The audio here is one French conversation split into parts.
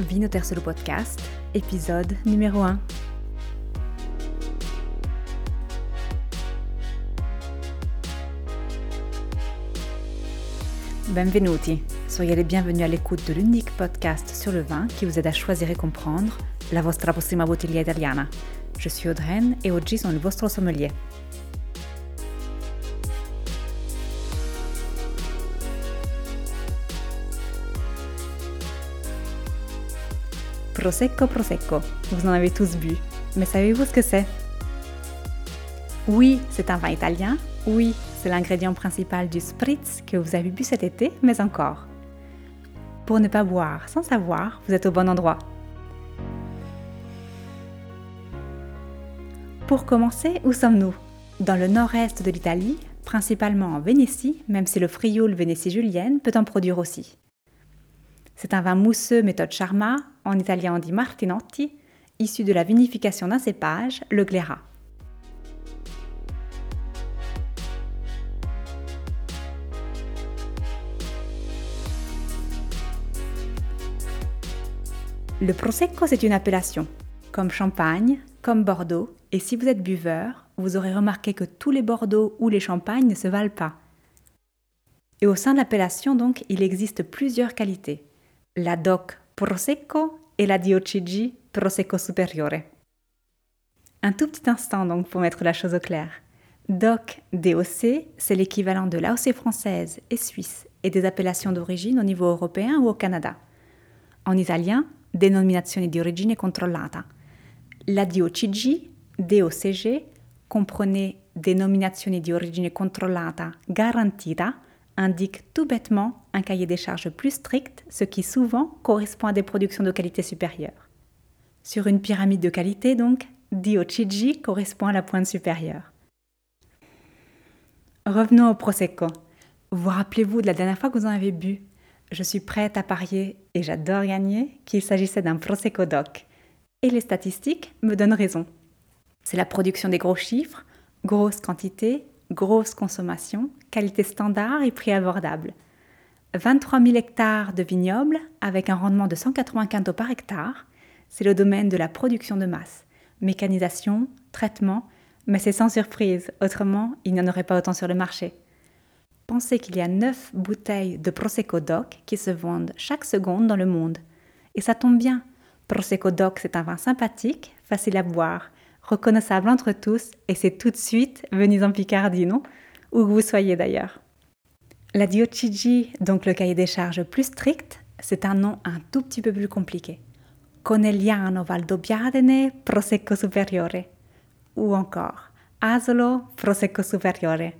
Vino Tercero Podcast, épisode numéro 1. Benvenuti, soyez les bienvenus à l'écoute de l'unique podcast sur le vin qui vous aide à choisir et comprendre la vostra prossima bottiglia italiana. Je suis Audreyne et oggi sono il vostro sommelier. Prosecco Prosecco, vous en avez tous bu, mais savez-vous ce que c'est? Oui, c'est un vin italien, oui, c'est l'ingrédient principal du spritz que vous avez bu cet été, mais encore. Pour ne pas boire sans savoir, vous êtes au bon endroit. Pour commencer, où sommes-nous? Dans le nord-est de l'Italie, principalement en Vénétie, même si le Frioul Vénétie julienne peut en produire aussi. C'est un vin mousseux méthode Charma, en italien on dit Martinotti, issu de la vinification d'un cépage, le Glera. Le Prosecco, c'est une appellation, comme Champagne, comme Bordeaux, et si vous êtes buveur, vous aurez remarqué que tous les Bordeaux ou les Champagnes ne se valent pas. Et au sein de l'appellation, donc, il existe plusieurs qualités la DOC Prosecco et la DOCG Prosecco Superiore. Un tout petit instant donc pour mettre la chose au clair. DOC DOC, c'est l'équivalent de l'AOC française et suisse et des appellations d'origine au niveau européen ou au Canada. En italien, Denominazione di origine controllata. La DOCG, DOCG, comprenez Denominazione di origine controllata garantita, indique tout bêtement un cahier des charges plus strict, ce qui souvent correspond à des productions de qualité supérieure. Sur une pyramide de qualité, donc, DOCG correspond à la pointe supérieure. Revenons au Prosecco. Vous rappelez-vous de la dernière fois que vous en avez bu? Je suis prête à parier, et j'adore gagner, qu'il s'agissait d'un Prosecco DOC. Et les statistiques me donnent raison. C'est la production des gros chiffres, grosse quantité, grosse consommation, qualité standard et prix abordable. 23 000 hectares de vignobles avec un rendement de 180 quintaux par hectare, c'est le domaine de la production de masse. Mécanisation, traitement, mais c'est sans surprise, autrement il n'y en aurait pas autant sur le marché. Pensez qu'il y a 9 bouteilles de Prosecco DOC qui se vendent chaque seconde dans le monde. Et ça tombe bien, Prosecco DOC c'est un vin sympathique, facile à boire, reconnaissable entre tous, et c'est tout de suite venez en Picardie, non? Où que vous soyez d'ailleurs. La DOCG, donc le cahier des charges plus strict, c'est un nom un tout petit peu plus compliqué. Conegliano Valdobbiadene Prosecco Superiore. Ou encore Asolo Prosecco Superiore.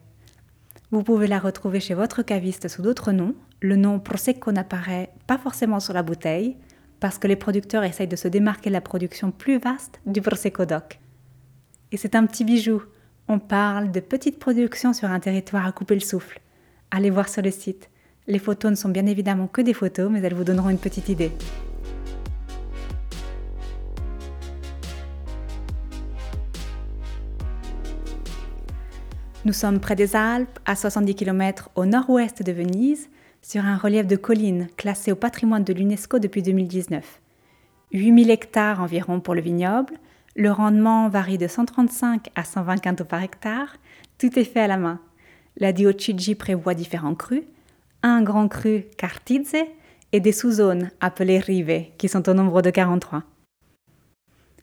Vous pouvez la retrouver chez votre caviste sous d'autres noms. Le nom Prosecco n'apparaît pas forcément sur la bouteille parce que les producteurs essayent de se démarquer de la production plus vaste du Prosecco DOC. Et c'est un petit bijou. On parle de petites productions sur un territoire à couper le souffle. Allez voir sur le site. Les photos ne sont bien évidemment que des photos, mais elles vous donneront une petite idée. Nous sommes près des Alpes, à 70 km au nord-ouest de Venise, sur un relief de collines classé au patrimoine de l'UNESCO depuis 2019. 8000 hectares environ pour le vignoble, le rendement varie de 135 à 120 quintaux par hectare. Tout est fait à la main. La DOCG prévoit différents crus, un grand cru Cartizze et des sous-zones appelées Rive, qui sont au nombre de 43.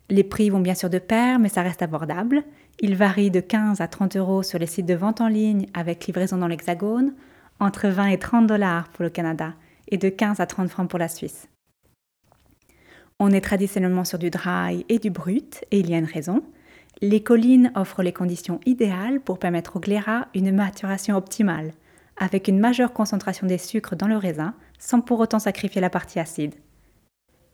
Les prix vont bien sûr de pair, mais ça reste abordable. Ils varient de 15 à 30 euros sur les sites de vente en ligne avec livraison dans l'Hexagone, entre 20 et 30 dollars pour le Canada et de 15 à 30 francs pour la Suisse. On est traditionnellement sur du dry et du brut, et il y a une raison. Les collines offrent les conditions idéales pour permettre au gléra une maturation optimale, avec une majeure concentration des sucres dans le raisin, sans pour autant sacrifier la partie acide.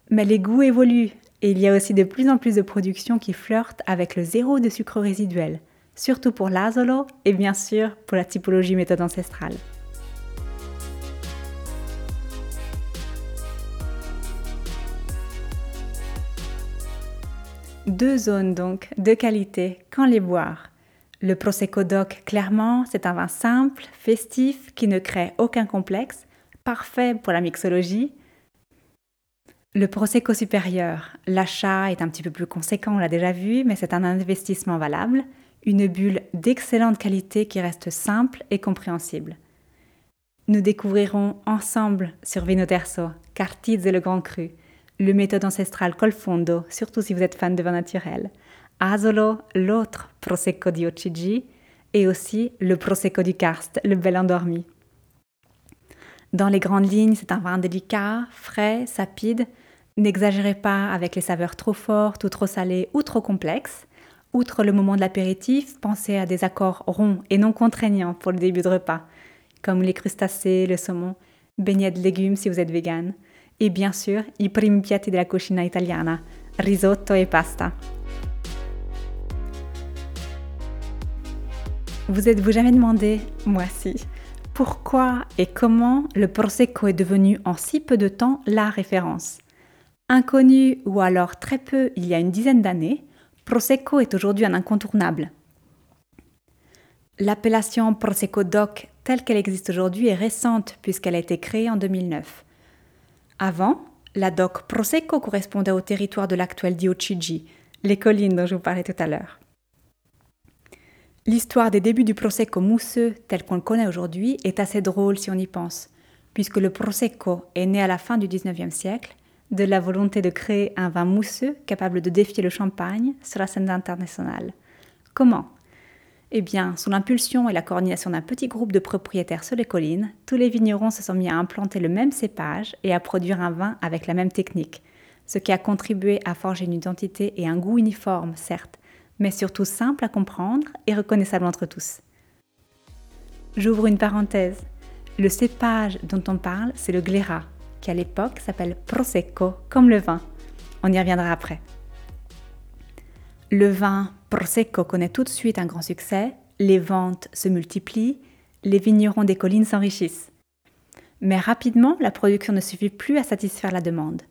Mais les goûts évoluent, et il y a aussi de plus en plus de productions qui flirtent avec le zéro de sucre résiduel, surtout pour l'azolo et bien sûr pour la typologie méthode ancestrale. Deux zones donc, de qualité, quand les boire Le Prosecco DOC, clairement, c'est un vin simple, festif, qui ne crée aucun complexe, parfait pour la mixologie. Le Prosecco supérieur, l'achat est un petit peu plus conséquent, on l'a déjà vu, mais c'est un investissement valable, une bulle d'excellente qualité qui reste simple et compréhensible. Nous découvrirons ensemble sur Vino Terzo, Cartiz et le Grand Cru, le méthode ancestrale Colfondo, surtout si vous êtes fan de vin naturel, Asolo, l'autre Prosecco di Ocigi, et aussi le Prosecco du Karst, le bel endormi. Dans les grandes lignes, c'est un vin délicat, frais, sapide, N'exagérez pas avec les saveurs trop fortes ou trop salées ou trop complexes. Outre le moment de l'apéritif, pensez à des accords ronds et non contraignants pour le début de repas, comme les crustacés, le saumon, beignets de légumes si vous êtes vegan, et bien sûr i primi piatti della cucina italiana, risotto et pasta. Vous êtes-vous jamais demandé, moi si, pourquoi et comment le Prosecco est devenu en si peu de temps la référence? Inconnu ou alors très peu il y a une dizaine d'années, Prosecco est aujourd'hui un incontournable. L'appellation Prosecco DOC telle qu'elle existe aujourd'hui est récente puisqu'elle a été créée en 2009. Avant, la DOC Prosecco correspondait au territoire de l'actuel Diochigi, les collines dont je vous parlais tout à l'heure. L'histoire des débuts du Prosecco mousseux tel qu'on le connaît aujourd'hui est assez drôle si on y pense, puisque le Prosecco est né à la fin du 19e siècle de la volonté de créer un vin mousseux capable de défier le champagne sur la scène internationale. Comment? Eh bien, sous l'impulsion et la coordination d'un petit groupe de propriétaires sur les collines, tous les vignerons se sont mis à implanter le même cépage et à produire un vin avec la même technique, ce qui a contribué à forger une identité et un goût uniforme, certes, mais surtout simple à comprendre et reconnaissable entre tous. J'ouvre une parenthèse. Le cépage dont on parle, c'est le glérat, qui à l'époque s'appelle Prosecco, comme le vin. On y reviendra après. Le vin Prosecco connaît tout de suite un grand succès, les ventes se multiplient, les vignerons des collines s'enrichissent. Mais rapidement, la production ne suffit plus à satisfaire la demande.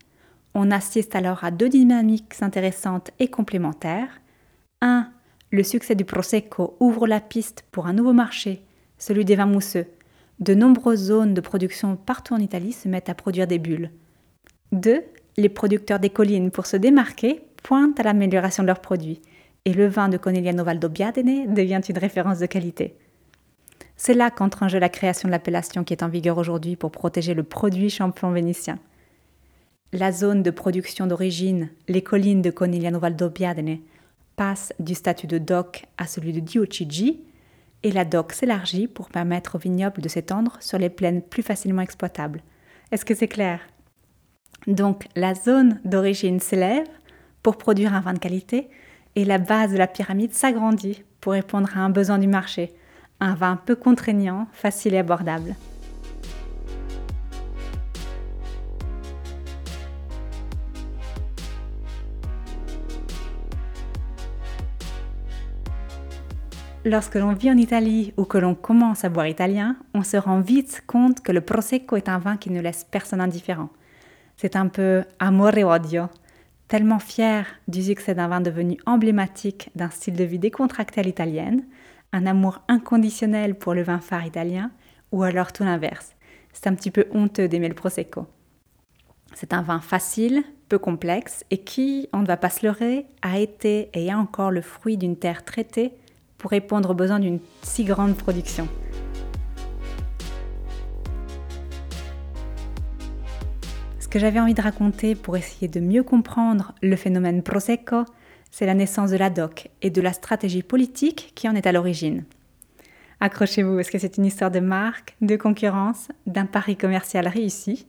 On assiste alors à deux dynamiques intéressantes et complémentaires. 1. Le succès du Prosecco ouvre la piste pour un nouveau marché, celui des vins mousseux, de nombreuses zones de production partout en Italie se mettent à produire des bulles. 2. Les producteurs des collines, pour se démarquer, pointent à l'amélioration de leurs produits, et le vin de Conegliano Valdobbiadene devient une référence de qualité. C'est là qu'entre en jeu la création de l'appellation qui est en vigueur aujourd'hui pour protéger le produit champion vénitien. La zone de production d'origine, les collines de Conegliano Valdobbiadene, passe du statut de DOC à celui de Diocigi, et la DOC s'élargit pour permettre au vignoble de s'étendre sur les plaines plus facilement exploitables. Est-ce que c'est clair? Donc la zone d'origine s'élève pour produire un vin de qualité et la base de la pyramide s'agrandit pour répondre à un besoin du marché, un vin peu contraignant, facile et abordable. Lorsque l'on vit en Italie ou que l'on commence à boire italien, on se rend vite compte que le Prosecco est un vin qui ne laisse personne indifférent. C'est un peu amore odio, tellement fier du succès d'un vin devenu emblématique d'un style de vie décontracté à l'italienne, un amour inconditionnel pour le vin phare italien, ou alors tout l'inverse. C'est un petit peu honteux d'aimer le Prosecco. C'est un vin facile, peu complexe et qui, on ne va pas se leurrer, a été et est encore le fruit d'une terre traitée pour répondre aux besoins d'une si grande production. Que j'avais envie de raconter pour essayer de mieux comprendre le phénomène Prosecco, c'est la naissance de la DOC et de la stratégie politique qui en est à l'origine. Accrochez-vous, est-ce que c'est une histoire de marque, de concurrence, d'un pari commercial réussi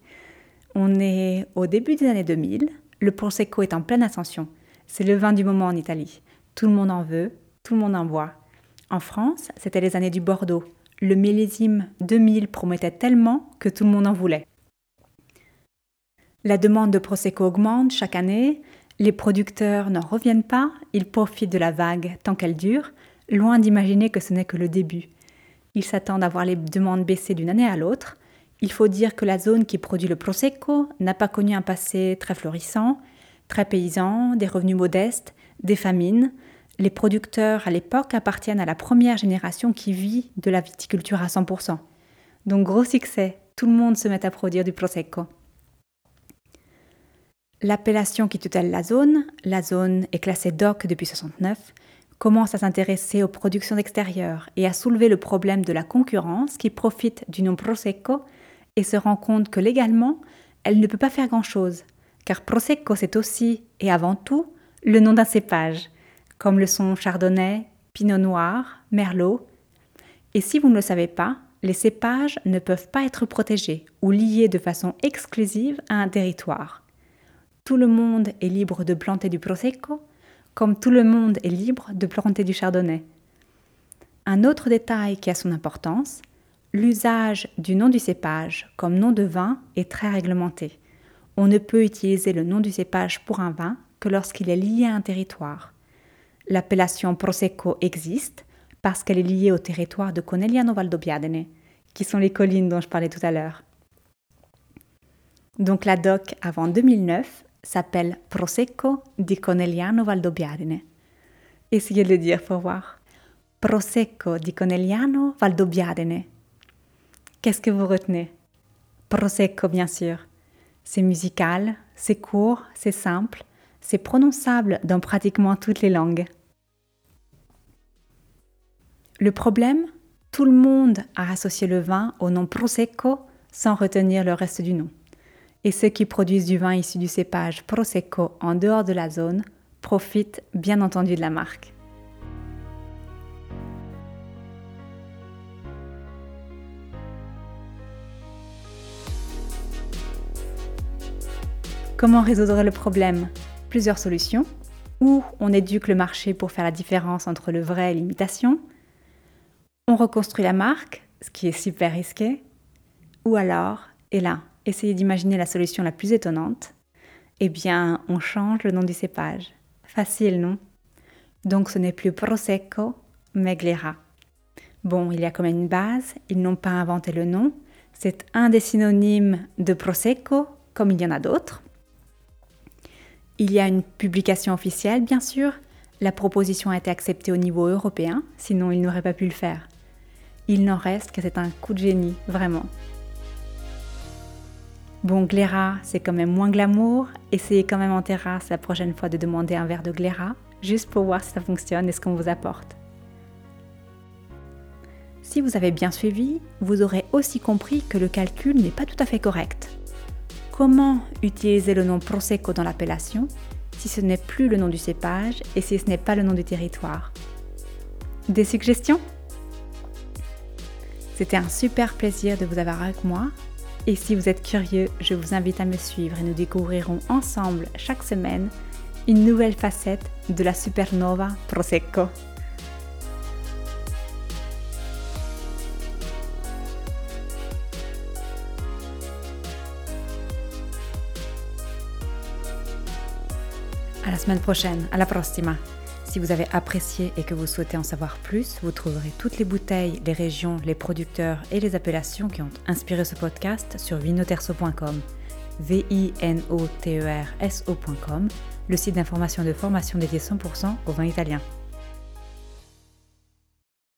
On est au début des années 2000, le Prosecco est en pleine ascension. C'est le vin du moment en Italie. Tout le monde en veut, tout le monde en boit. En France, c'était les années du Bordeaux. Le millésime 2000 promettait tellement que tout le monde en voulait. La demande de Prosecco augmente chaque année, les producteurs n'en reviennent pas, ils profitent de la vague tant qu'elle dure, loin d'imaginer que ce n'est que le début. Ils s'attendent à voir les demandes baisser d'une année à l'autre. Il faut dire que la zone qui produit le Prosecco n'a pas connu un passé très florissant, très paysan, des revenus modestes, des famines, les producteurs à l'époque appartiennent à la première génération qui vit de la viticulture à 100%. Donc gros succès, tout le monde se met à produire du Prosecco. L'appellation qui tutelle la zone, la zone est classée DOC depuis 69, commence à s'intéresser aux productions extérieures et à soulever le problème de la concurrence qui profite du nom Prosecco et se rend compte que légalement, elle ne peut pas faire grand-chose, car Prosecco c'est aussi et avant tout le nom d'un cépage, comme le sont Chardonnay, Pinot Noir, Merlot. Et si vous ne le savez pas, les cépages ne peuvent pas être protégés ou liés de façon exclusive à un territoire. Tout le monde est libre de planter du Prosecco, comme tout le monde est libre de planter du Chardonnay. Un autre détail qui a son importance, l'usage du nom du cépage comme nom de vin est très réglementé. On ne peut utiliser le nom du cépage pour un vin que lorsqu'il est lié à un territoire. L'appellation Prosecco existe parce qu'elle est liée au territoire de Conegliano Valdobbiadene, qui sont les collines dont je parlais tout à l'heure. Donc la DOC avant 2009 s'appelle Prosecco di Conegliano Valdobbiadene. Essayez de le dire pour voir. Prosecco di Conegliano Valdobbiadene. Qu'est-ce que vous retenez? Prosecco, bien sûr. C'est musical, c'est court, c'est simple, c'est prononçable dans pratiquement toutes les langues. Le problème? Tout le monde a associé le vin au nom Prosecco sans retenir le reste du nom. Et ceux qui produisent du vin issu du cépage Prosecco en dehors de la zone profitent bien entendu de la marque. Comment résoudre le problème? Plusieurs solutions. Ou on éduque le marché pour faire la différence entre le vrai et l'imitation? On reconstruit la marque, ce qui est super risqué? Ou alors, et là, essayez d'imaginer la solution la plus étonnante. Eh bien, on change le nom du cépage. Facile, non? Donc ce n'est plus Prosecco, mais Glera. Bon, il y a quand même une base, ils n'ont pas inventé le nom. C'est un des synonymes de Prosecco, comme il y en a d'autres. Il y a une publication officielle, bien sûr. La proposition a été acceptée au niveau européen, sinon il n'aurait pas pu le faire. Il n'en reste que c'est un coup de génie, vraiment. Bon, Gléra, c'est quand même moins glamour. Essayez quand même en terrasse la prochaine fois de demander un verre de Gléra, juste pour voir si ça fonctionne et ce qu'on vous apporte. Si vous avez bien suivi, vous aurez aussi compris que le calcul n'est pas tout à fait correct. Comment utiliser le nom Prosecco dans l'appellation si ce n'est plus le nom du cépage et si ce n'est pas le nom du territoire? Des suggestions? C'était un super plaisir de vous avoir avec moi. Et si vous êtes curieux, je vous invite à me suivre et nous découvrirons ensemble chaque semaine une nouvelle facette de la supernova Prosecco. À la semaine prochaine, à la prossima. Si vous avez apprécié et que vous souhaitez en savoir plus, vous trouverez toutes les bouteilles, les régions, les producteurs et les appellations qui ont inspiré ce podcast sur vinoterso.com, v i e le site d'information de formation dédié 100% au vin italien.